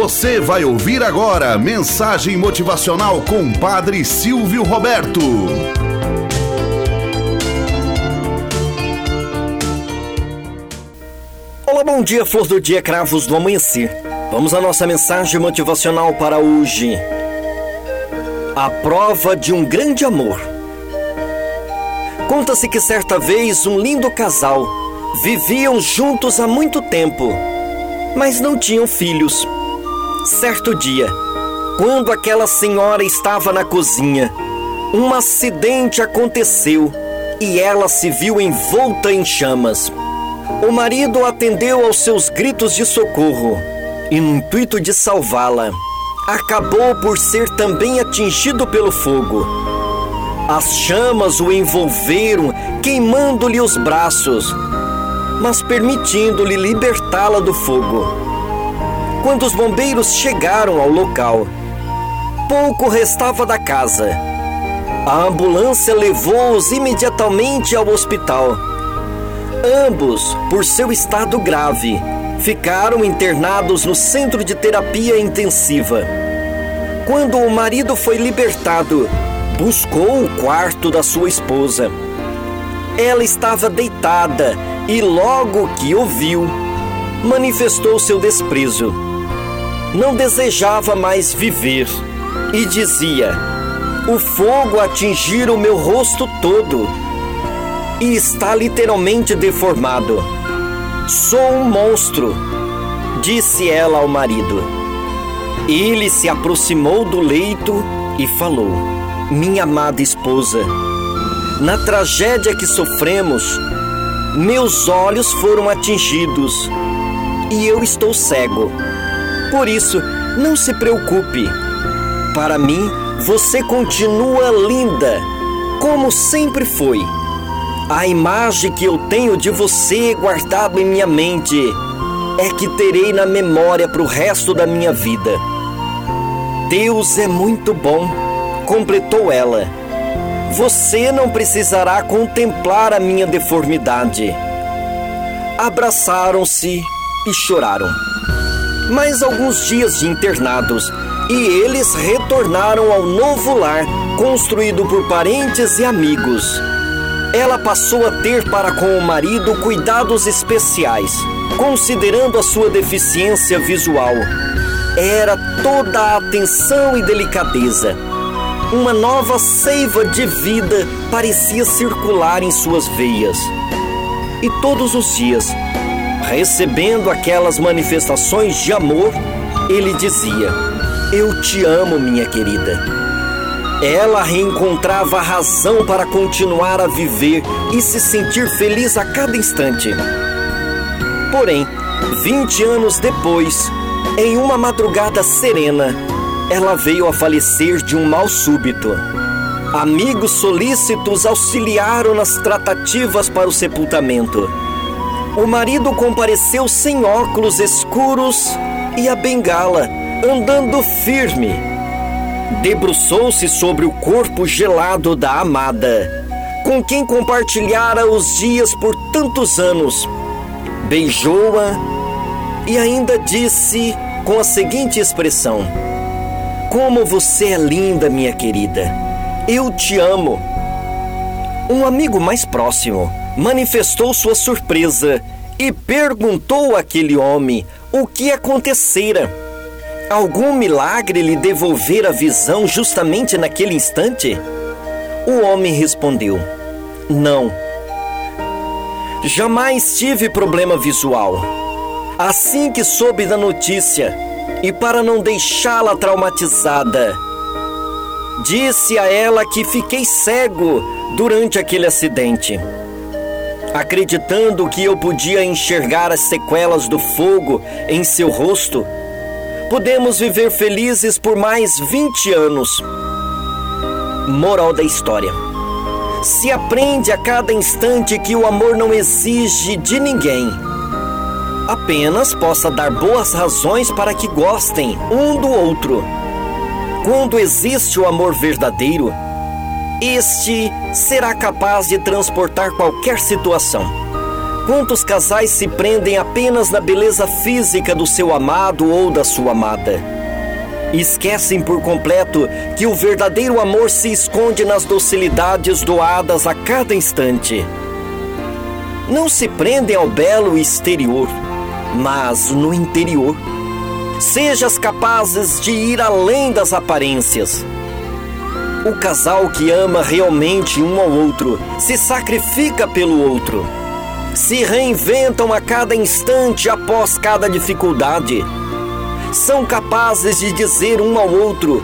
Você vai ouvir agora mensagem motivacional com Padre Silvio Roberto. Olá, bom dia, flor do dia, cravos do amanhecer. Vamos à nossa mensagem motivacional para hoje. A prova de um grande amor. Conta-se que certa vez um lindo casal viviam juntos há muito tempo, mas não tinham filhos. Certo dia, quando aquela senhora estava na cozinha, um acidente aconteceu e ela se viu envolta em chamas. O marido atendeu aos seus gritos de socorro e, no intuito de salvá-la, acabou por ser também atingido pelo fogo. As chamas o envolveram, queimando-lhe os braços, mas permitindo-lhe libertá-la do fogo. Quando os bombeiros chegaram ao local, pouco restava da casa. A ambulância levou-os imediatamente ao hospital. Ambos, por seu estado grave, ficaram internados no centro de terapia intensiva. Quando o marido foi libertado, buscou o quarto da sua esposa. Ela estava deitada e, logo que o viu, manifestou seu desprezo não desejava mais viver e dizia: O fogo atingiu o meu rosto todo e está literalmente deformado. Sou um monstro, disse ela ao marido. Ele se aproximou do leito e falou: Minha amada esposa, na tragédia que sofremos, meus olhos foram atingidos e eu estou cego. Por isso, não se preocupe. Para mim, você continua linda, como sempre foi. A imagem que eu tenho de você guardada em minha mente é que terei na memória para o resto da minha vida. Deus é muito bom, completou ela. Você não precisará contemplar a minha deformidade. Abraçaram-se e choraram mais alguns dias de internados e eles retornaram ao novo lar construído por parentes e amigos. Ela passou a ter para com o marido cuidados especiais, considerando a sua deficiência visual. Era toda a atenção e delicadeza. Uma nova seiva de vida parecia circular em suas veias. E todos os dias recebendo aquelas manifestações de amor, ele dizia: Eu te amo, minha querida. Ela reencontrava a razão para continuar a viver e se sentir feliz a cada instante. Porém, 20 anos depois, em uma madrugada serena, ela veio a falecer de um mal súbito. Amigos solícitos auxiliaram nas tratativas para o sepultamento o marido compareceu sem óculos escuros e a bengala, andando firme. Debruçou-se sobre o corpo gelado da amada, com quem compartilhara os dias por tantos anos. Beijou-a e ainda disse com a seguinte expressão: Como você é linda, minha querida. Eu te amo. Um amigo mais próximo manifestou sua surpresa e perguntou àquele homem o que acontecera. Algum milagre lhe devolver a visão justamente naquele instante? O homem respondeu: Não. Jamais tive problema visual. Assim que soube da notícia, e para não deixá-la traumatizada, disse a ela que fiquei cego durante aquele acidente acreditando que eu podia enxergar as sequelas do fogo em seu rosto, podemos viver felizes por mais 20 anos. Moral da história: se aprende a cada instante que o amor não exige de ninguém, apenas possa dar boas razões para que gostem um do outro. Quando existe o amor verdadeiro, este será capaz de transportar qualquer situação. Quantos casais se prendem apenas na beleza física do seu amado ou da sua amada? Esquecem por completo que o verdadeiro amor se esconde nas docilidades doadas a cada instante. Não se prendem ao belo exterior, mas no interior. Sejas capazes de ir além das aparências. O casal que ama realmente um ao outro se sacrifica pelo outro. Se reinventam a cada instante após cada dificuldade são capazes de dizer um ao outro: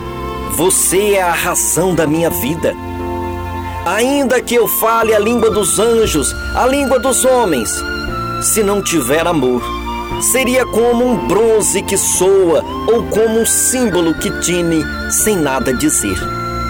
Você é a razão da minha vida. Ainda que eu fale a língua dos anjos, a língua dos homens, se não tiver amor, seria como um bronze que soa ou como um símbolo que tine sem nada dizer.